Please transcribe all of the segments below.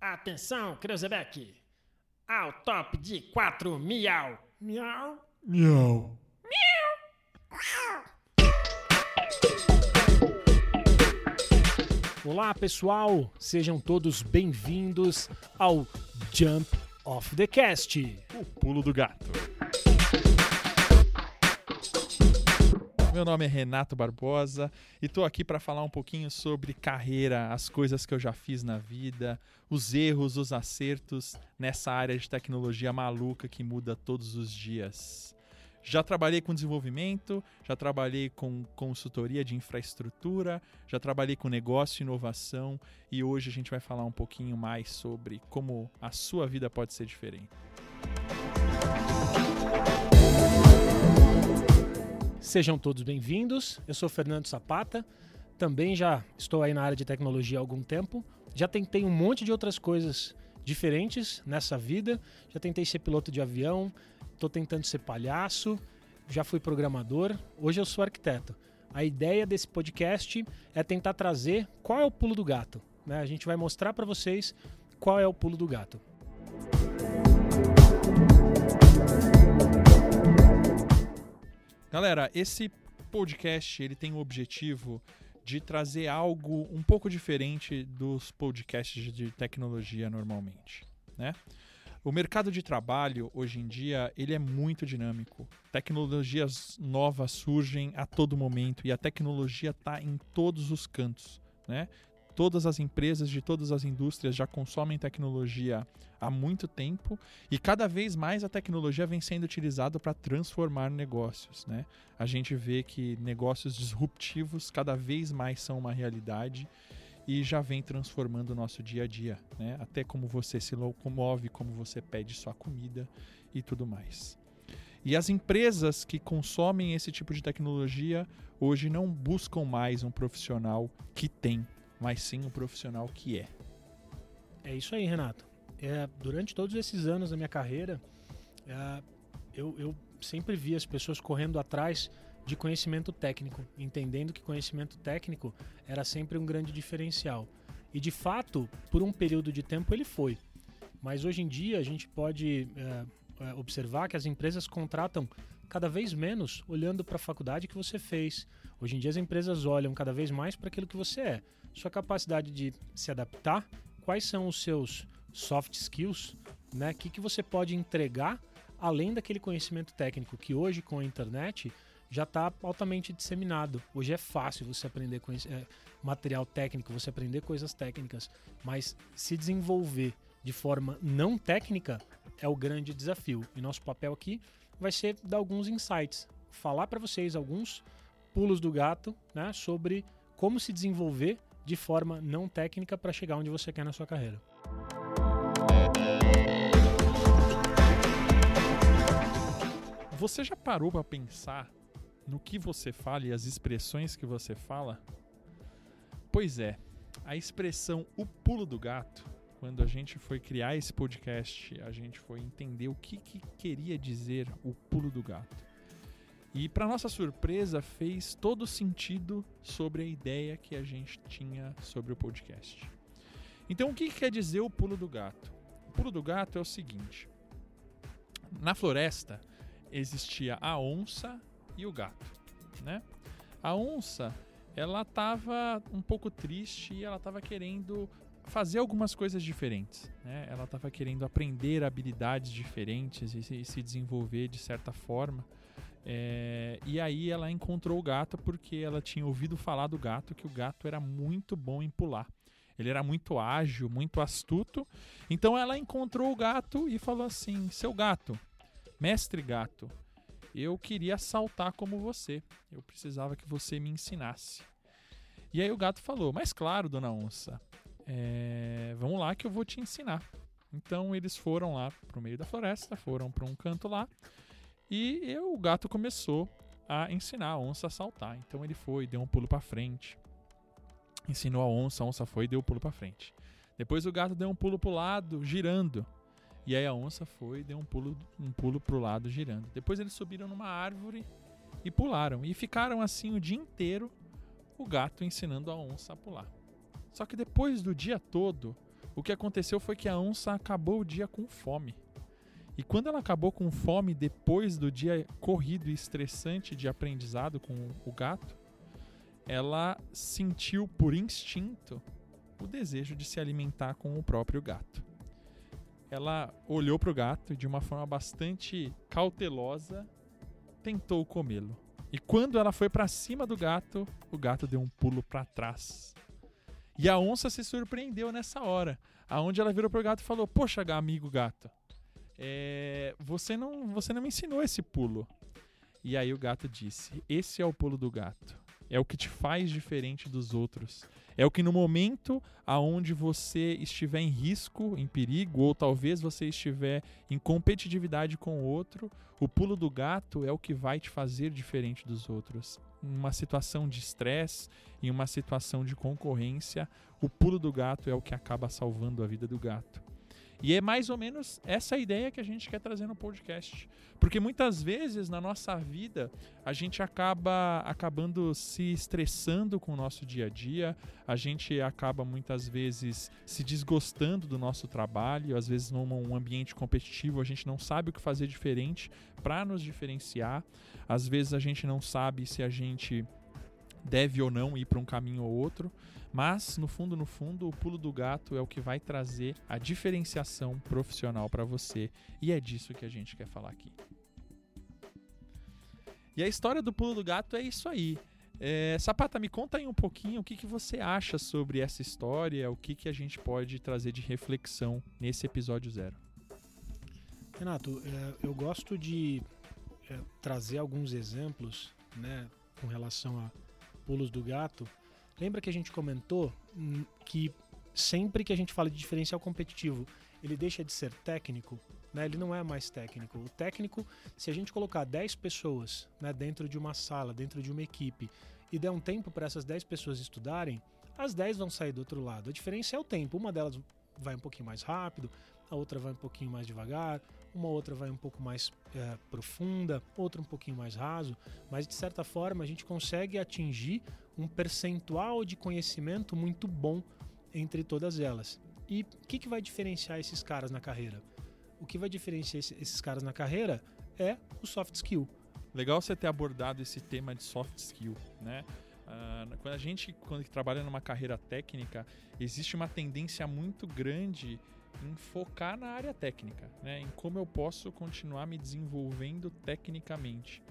Atenção, Creuzebeck! Ao top de quatro miau! Miau! Miau. Olá, pessoal! Sejam todos bem-vindos ao Jump of the Cast. O pulo do gato. Meu nome é Renato Barbosa e tô aqui para falar um pouquinho sobre carreira, as coisas que eu já fiz na vida, os erros, os acertos nessa área de tecnologia maluca que muda todos os dias. Já trabalhei com desenvolvimento, já trabalhei com consultoria de infraestrutura, já trabalhei com negócio e inovação e hoje a gente vai falar um pouquinho mais sobre como a sua vida pode ser diferente. Sejam todos bem-vindos. Eu sou Fernando Zapata. Também já estou aí na área de tecnologia há algum tempo. Já tentei um monte de outras coisas diferentes nessa vida. Já tentei ser piloto de avião, estou tentando ser palhaço, já fui programador, hoje eu sou arquiteto. A ideia desse podcast é tentar trazer qual é o pulo do gato. Né? A gente vai mostrar para vocês qual é o pulo do gato. Galera, esse podcast ele tem o objetivo de trazer algo um pouco diferente dos podcasts de tecnologia normalmente, né? O mercado de trabalho hoje em dia ele é muito dinâmico. Tecnologias novas surgem a todo momento e a tecnologia está em todos os cantos, né? Todas as empresas de todas as indústrias já consomem tecnologia há muito tempo e cada vez mais a tecnologia vem sendo utilizada para transformar negócios. Né? A gente vê que negócios disruptivos cada vez mais são uma realidade e já vem transformando o nosso dia a dia, né? até como você se locomove, como você pede sua comida e tudo mais. E as empresas que consomem esse tipo de tecnologia hoje não buscam mais um profissional que tem mas sim o profissional que é. É isso aí, Renato. É, durante todos esses anos da minha carreira, é, eu, eu sempre vi as pessoas correndo atrás de conhecimento técnico, entendendo que conhecimento técnico era sempre um grande diferencial. E de fato, por um período de tempo ele foi. Mas hoje em dia a gente pode é, é observar que as empresas contratam cada vez menos olhando para a faculdade que você fez. Hoje em dia as empresas olham cada vez mais para aquilo que você é sua capacidade de se adaptar, quais são os seus soft skills, né? O que, que você pode entregar além daquele conhecimento técnico que hoje com a internet já está altamente disseminado. Hoje é fácil você aprender é, material técnico, você aprender coisas técnicas, mas se desenvolver de forma não técnica é o grande desafio. E nosso papel aqui vai ser dar alguns insights, falar para vocês alguns pulos do gato, né, sobre como se desenvolver de forma não técnica para chegar onde você quer na sua carreira. Você já parou para pensar no que você fala e as expressões que você fala? Pois é, a expressão o pulo do gato, quando a gente foi criar esse podcast, a gente foi entender o que, que queria dizer o pulo do gato. E para nossa surpresa, fez todo sentido sobre a ideia que a gente tinha sobre o podcast. Então, o que quer dizer o pulo do gato? O pulo do gato é o seguinte: na floresta existia a onça e o gato, né? A onça, ela estava um pouco triste e ela estava querendo fazer algumas coisas diferentes, né? Ela estava querendo aprender habilidades diferentes e se desenvolver de certa forma. É, e aí ela encontrou o gato porque ela tinha ouvido falar do gato que o gato era muito bom em pular. Ele era muito ágil, muito astuto. Então ela encontrou o gato e falou assim: Seu gato, mestre gato, eu queria saltar como você. Eu precisava que você me ensinasse. E aí o gato falou: Mas claro, dona onça, é, vamos lá que eu vou te ensinar. Então eles foram lá para o meio da floresta, foram para um canto lá e o gato começou a ensinar a onça a saltar. Então ele foi, deu um pulo para frente. Ensinou a onça, a onça foi e deu um pulo para frente. Depois o gato deu um pulo pro lado, girando. E aí a onça foi e deu um pulo, um pulo pro lado, girando. Depois eles subiram numa árvore e pularam. E ficaram assim o dia inteiro, o gato ensinando a onça a pular. Só que depois do dia todo, o que aconteceu foi que a onça acabou o dia com fome. E quando ela acabou com fome depois do dia corrido e estressante de aprendizado com o gato, ela sentiu por instinto o desejo de se alimentar com o próprio gato. Ela olhou para o gato e, de uma forma bastante cautelosa, tentou comê-lo. E quando ela foi para cima do gato, o gato deu um pulo para trás. E a onça se surpreendeu nessa hora, aonde ela virou pro gato e falou: "Poxa, amigo gato, é, você não, você não me ensinou esse pulo". E aí o gato disse: "Esse é o pulo do gato é o que te faz diferente dos outros. É o que no momento aonde você estiver em risco, em perigo, ou talvez você estiver em competitividade com o outro, o pulo do gato é o que vai te fazer diferente dos outros. Em uma situação de estresse, em uma situação de concorrência, o pulo do gato é o que acaba salvando a vida do gato. E é mais ou menos essa ideia que a gente quer trazer no podcast. Porque muitas vezes na nossa vida a gente acaba acabando se estressando com o nosso dia a dia, a gente acaba muitas vezes se desgostando do nosso trabalho, às vezes num ambiente competitivo a gente não sabe o que fazer diferente para nos diferenciar, às vezes a gente não sabe se a gente deve ou não ir para um caminho ou outro. Mas, no fundo, no fundo, o pulo do gato é o que vai trazer a diferenciação profissional para você. E é disso que a gente quer falar aqui. E a história do pulo do gato é isso aí. É, Sapata, me conta aí um pouquinho o que, que você acha sobre essa história, o que, que a gente pode trazer de reflexão nesse episódio zero. Renato, é, eu gosto de é, trazer alguns exemplos né, com relação a pulos do gato, Lembra que a gente comentou hum, que sempre que a gente fala de diferencial competitivo, ele deixa de ser técnico, né? ele não é mais técnico. O técnico, se a gente colocar 10 pessoas né, dentro de uma sala, dentro de uma equipe, e der um tempo para essas 10 pessoas estudarem, as 10 vão sair do outro lado. A diferença é o tempo. Uma delas vai um pouquinho mais rápido, a outra vai um pouquinho mais devagar, uma outra vai um pouco mais é, profunda, outra um pouquinho mais raso, mas de certa forma a gente consegue atingir um percentual de conhecimento muito bom entre todas elas. E o que, que vai diferenciar esses caras na carreira? O que vai diferenciar esses caras na carreira é o soft skill. Legal você ter abordado esse tema de soft skill, né? Uh, quando a gente quando trabalha numa carreira técnica, existe uma tendência muito grande em focar na área técnica, né? em como eu posso continuar me desenvolvendo tecnicamente.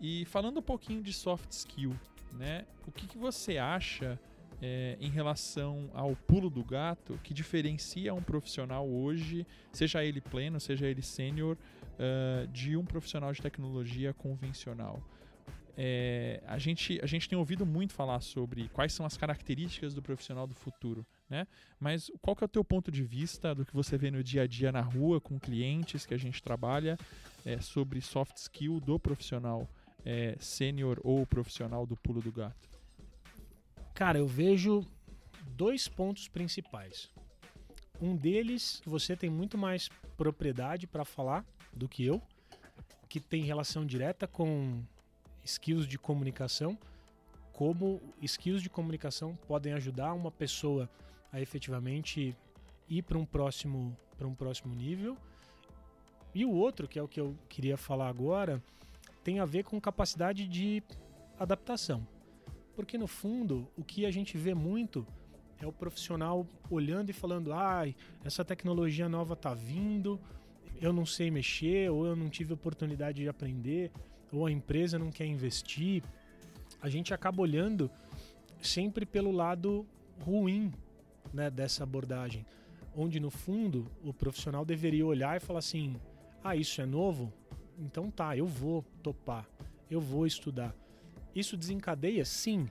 E falando um pouquinho de soft skill, né? o que, que você acha é, em relação ao pulo do gato que diferencia um profissional hoje, seja ele pleno, seja ele sênior, uh, de um profissional de tecnologia convencional? É, a, gente, a gente tem ouvido muito falar sobre quais são as características do profissional do futuro, né? Mas qual que é o teu ponto de vista do que você vê no dia a dia na rua com clientes que a gente trabalha é, sobre soft skill do profissional é, sênior ou profissional do pulo do gato? Cara, eu vejo dois pontos principais. Um deles, você tem muito mais propriedade para falar do que eu, que tem relação direta com skills de comunicação, como skills de comunicação podem ajudar uma pessoa a efetivamente ir para um próximo para um próximo nível. E o outro, que é o que eu queria falar agora, tem a ver com capacidade de adaptação. Porque no fundo, o que a gente vê muito é o profissional olhando e falando: "Ai, essa tecnologia nova tá vindo, eu não sei mexer, ou eu não tive oportunidade de aprender, ou a empresa não quer investir". A gente acaba olhando sempre pelo lado ruim né, dessa abordagem, onde no fundo o profissional deveria olhar e falar assim: ah, isso é novo? Então tá, eu vou topar, eu vou estudar. Isso desencadeia, sim,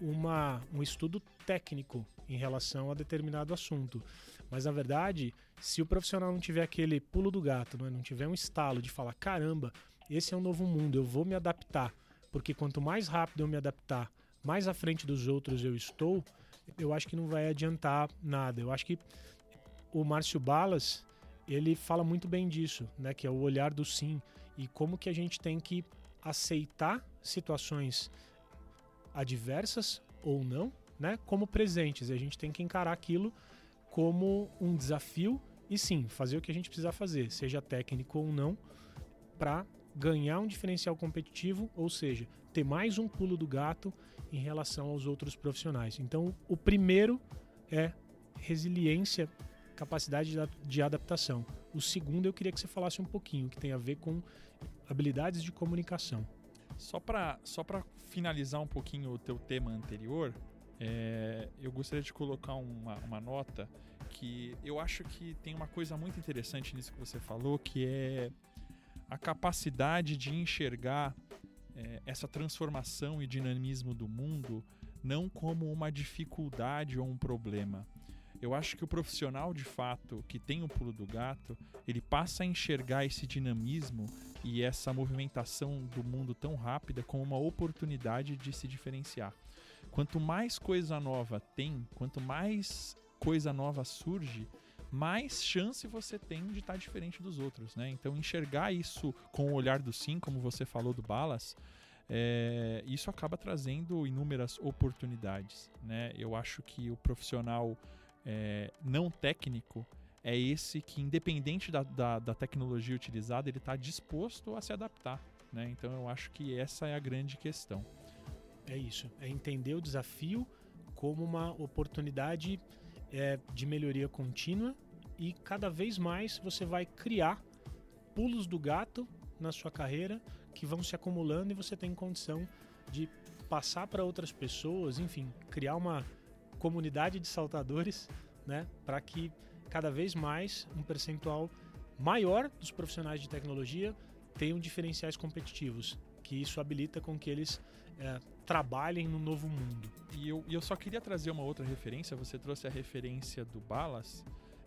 uma, um estudo técnico em relação a determinado assunto. Mas na verdade, se o profissional não tiver aquele pulo do gato, né, não tiver um estalo de falar: caramba, esse é um novo mundo, eu vou me adaptar, porque quanto mais rápido eu me adaptar, mais à frente dos outros eu estou, eu acho que não vai adiantar nada. Eu acho que o Márcio Balas, ele fala muito bem disso, né, que é o olhar do sim e como que a gente tem que aceitar situações adversas ou não, né, como presentes. E a gente tem que encarar aquilo como um desafio e sim, fazer o que a gente precisar fazer, seja técnico ou não, para ganhar um diferencial competitivo, ou seja, ter mais um pulo do gato em relação aos outros profissionais. Então, o primeiro é resiliência, capacidade de adaptação. O segundo, eu queria que você falasse um pouquinho, que tem a ver com habilidades de comunicação. Só para só finalizar um pouquinho o teu tema anterior, é, eu gostaria de colocar uma, uma nota que eu acho que tem uma coisa muito interessante nisso que você falou, que é a capacidade de enxergar é, essa transformação e dinamismo do mundo não como uma dificuldade ou um problema. Eu acho que o profissional de fato que tem o pulo do gato, ele passa a enxergar esse dinamismo e essa movimentação do mundo tão rápida como uma oportunidade de se diferenciar. Quanto mais coisa nova tem, quanto mais coisa nova surge, mais chance você tem de estar tá diferente dos outros, né? Então enxergar isso com o olhar do sim, como você falou do Balas, é, isso acaba trazendo inúmeras oportunidades, né? Eu acho que o profissional é, não técnico é esse que, independente da, da, da tecnologia utilizada, ele está disposto a se adaptar, né? Então eu acho que essa é a grande questão. É isso, é entender o desafio como uma oportunidade é, de melhoria contínua e cada vez mais você vai criar pulos do gato na sua carreira que vão se acumulando e você tem condição de passar para outras pessoas, enfim, criar uma comunidade de saltadores, né, para que cada vez mais um percentual maior dos profissionais de tecnologia tenham diferenciais competitivos, que isso habilita com que eles é, trabalhem no novo mundo. E eu, e eu só queria trazer uma outra referência. Você trouxe a referência do Balas.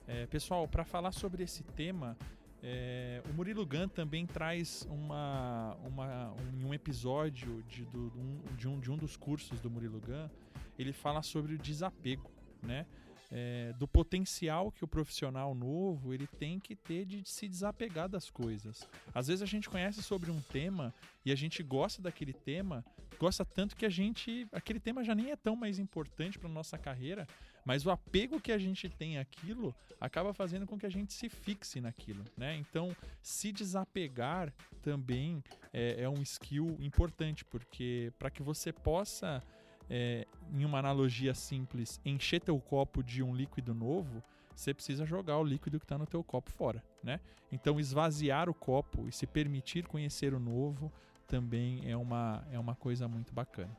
É, pessoal, para falar sobre esse tema, é, o Murilo Gun também traz uma, uma, um, um episódio de, do, um, de, um, de um dos cursos do Murilo Gun. Ele fala sobre o desapego, né? É, do potencial que o profissional novo ele tem que ter de se desapegar das coisas. Às vezes a gente conhece sobre um tema e a gente gosta daquele tema, gosta tanto que a gente aquele tema já nem é tão mais importante para nossa carreira, mas o apego que a gente tem àquilo acaba fazendo com que a gente se fixe naquilo, né? Então, se desapegar também é, é um skill importante porque para que você possa é, em uma analogia simples, encher teu copo de um líquido novo, você precisa jogar o líquido que está no teu copo fora, né? Então esvaziar o copo e se permitir conhecer o novo também é uma, é uma coisa muito bacana.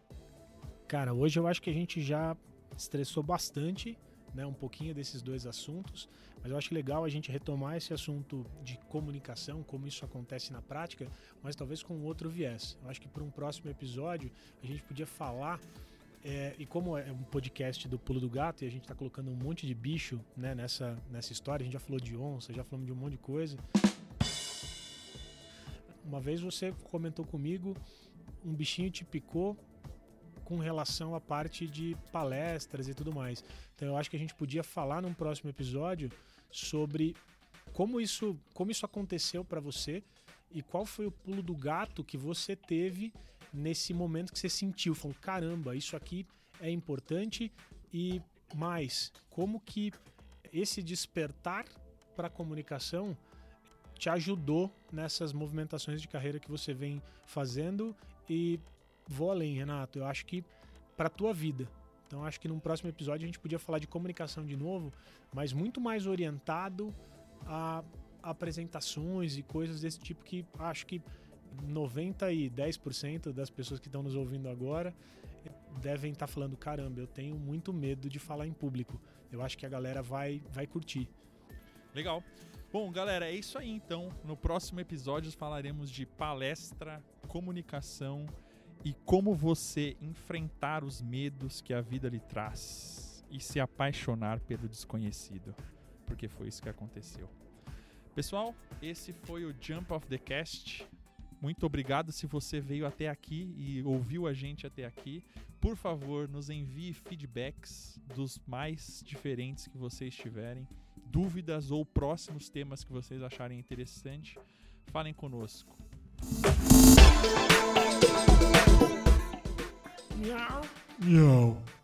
Cara, hoje eu acho que a gente já estressou bastante, né, um pouquinho desses dois assuntos, mas eu acho legal a gente retomar esse assunto de comunicação, como isso acontece na prática, mas talvez com outro viés. Eu acho que para um próximo episódio a gente podia falar é, e como é um podcast do Pulo do Gato e a gente está colocando um monte de bicho né, nessa, nessa história, a gente já falou de onça, já falamos de um monte de coisa. Uma vez você comentou comigo, um bichinho te picou com relação à parte de palestras e tudo mais. Então eu acho que a gente podia falar num próximo episódio sobre como isso, como isso aconteceu para você e qual foi o pulo do gato que você teve nesse momento que você sentiu, falou, caramba, isso aqui é importante e mais, como que esse despertar para a comunicação te ajudou nessas movimentações de carreira que você vem fazendo e vou além, Renato, eu acho que para tua vida. Então acho que num próximo episódio a gente podia falar de comunicação de novo, mas muito mais orientado a apresentações e coisas desse tipo que acho que 90 das pessoas que estão nos ouvindo agora devem estar tá falando: caramba, eu tenho muito medo de falar em público. Eu acho que a galera vai, vai curtir. Legal. Bom, galera, é isso aí então. No próximo episódio falaremos de palestra, comunicação e como você enfrentar os medos que a vida lhe traz e se apaixonar pelo desconhecido, porque foi isso que aconteceu. Pessoal, esse foi o Jump of the Cast. Muito obrigado se você veio até aqui e ouviu a gente até aqui. Por favor, nos envie feedbacks dos mais diferentes que vocês tiverem, dúvidas ou próximos temas que vocês acharem interessante. Falem conosco. Miau. Miau.